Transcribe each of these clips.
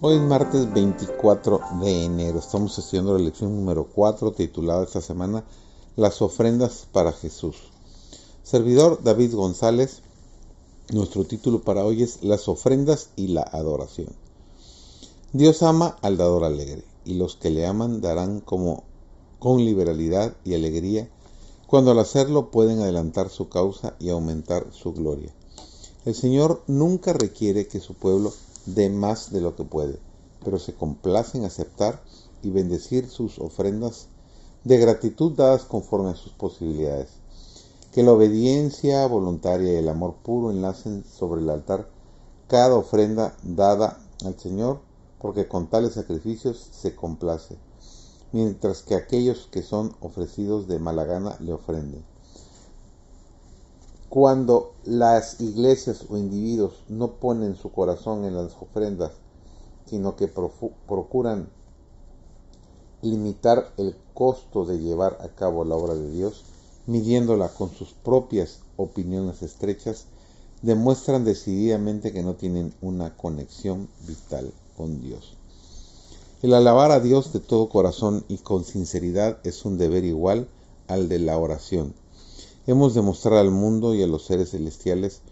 Hoy es martes 24 de enero. Estamos estudiando la lección número 4 titulada esta semana Las ofrendas para Jesús. Servidor David González. Nuestro título para hoy es Las ofrendas y la adoración. Dios ama al dador alegre y los que le aman darán como con liberalidad y alegría cuando al hacerlo pueden adelantar su causa y aumentar su gloria. El Señor nunca requiere que su pueblo de más de lo que puede, pero se complace en aceptar y bendecir sus ofrendas de gratitud dadas conforme a sus posibilidades. Que la obediencia voluntaria y el amor puro enlacen sobre el altar cada ofrenda dada al Señor, porque con tales sacrificios se complace, mientras que aquellos que son ofrecidos de mala gana le ofrenden. Cuando las iglesias o individuos no ponen su corazón en las ofrendas, sino que procuran limitar el costo de llevar a cabo la obra de Dios, midiéndola con sus propias opiniones estrechas, demuestran decididamente que no tienen una conexión vital con Dios. El alabar a Dios de todo corazón y con sinceridad es un deber igual al de la oración hemos de mostrar al mundo y a los seres celestiales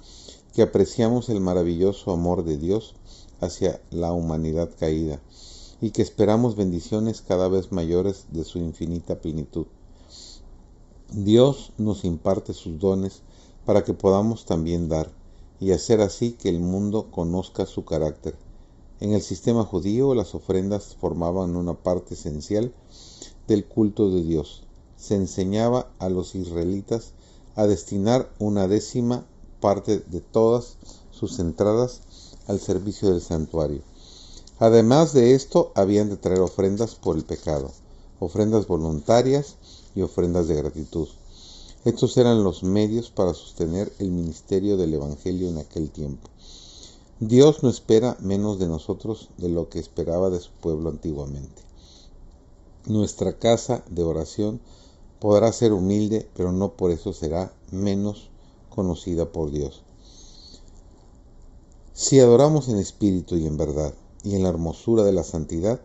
que apreciamos el maravilloso amor de Dios hacia la humanidad caída y que esperamos bendiciones cada vez mayores de su infinita plenitud. Dios nos imparte sus dones para que podamos también dar y hacer así que el mundo conozca su carácter. En el sistema judío las ofrendas formaban una parte esencial del culto de Dios. Se enseñaba a los israelitas a destinar una décima parte de todas sus entradas al servicio del santuario. Además de esto, habían de traer ofrendas por el pecado, ofrendas voluntarias y ofrendas de gratitud. Estos eran los medios para sostener el ministerio del Evangelio en aquel tiempo. Dios no espera menos de nosotros de lo que esperaba de su pueblo antiguamente. Nuestra casa de oración podrá ser humilde, pero no por eso será menos conocida por Dios. Si adoramos en espíritu y en verdad, y en la hermosura de la santidad,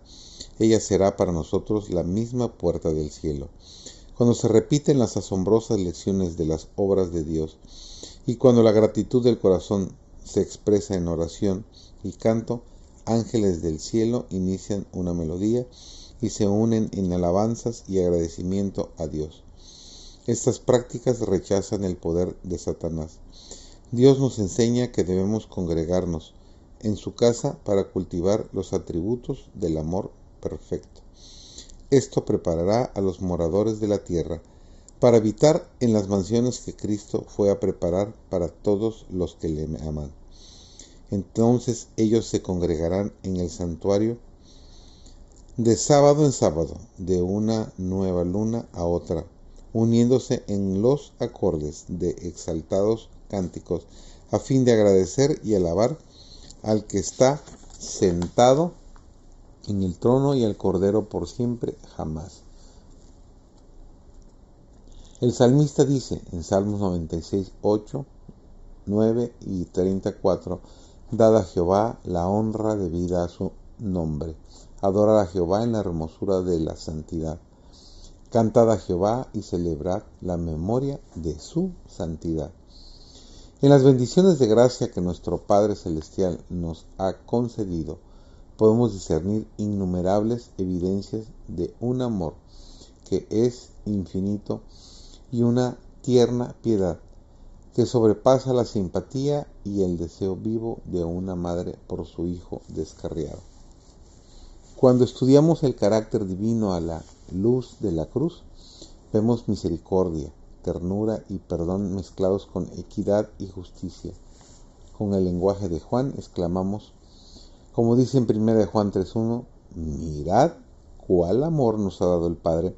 ella será para nosotros la misma puerta del cielo. Cuando se repiten las asombrosas lecciones de las obras de Dios, y cuando la gratitud del corazón se expresa en oración y canto, ángeles del cielo inician una melodía y se unen en alabanzas y agradecimiento a Dios. Estas prácticas rechazan el poder de Satanás. Dios nos enseña que debemos congregarnos en su casa para cultivar los atributos del amor perfecto. Esto preparará a los moradores de la tierra para habitar en las mansiones que Cristo fue a preparar para todos los que le aman. Entonces ellos se congregarán en el santuario de sábado en sábado, de una nueva luna a otra, uniéndose en los acordes de exaltados cánticos, a fin de agradecer y alabar al que está sentado en el trono y al Cordero por siempre jamás. El salmista dice en Salmos 96, 8, 9 y 34, Dada a Jehová la honra debida a su nombre Adorar a Jehová en la hermosura de la santidad. Cantad a Jehová y celebrad la memoria de su santidad. En las bendiciones de gracia que nuestro Padre Celestial nos ha concedido, podemos discernir innumerables evidencias de un amor que es infinito y una tierna piedad que sobrepasa la simpatía y el deseo vivo de una madre por su hijo descarriado. Cuando estudiamos el carácter divino a la luz de la cruz, vemos misericordia, ternura y perdón mezclados con equidad y justicia. Con el lenguaje de Juan exclamamos, como dice en 1 Juan 3.1, mirad cuál amor nos ha dado el Padre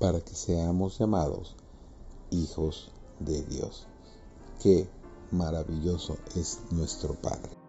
para que seamos llamados hijos de Dios. Qué maravilloso es nuestro Padre.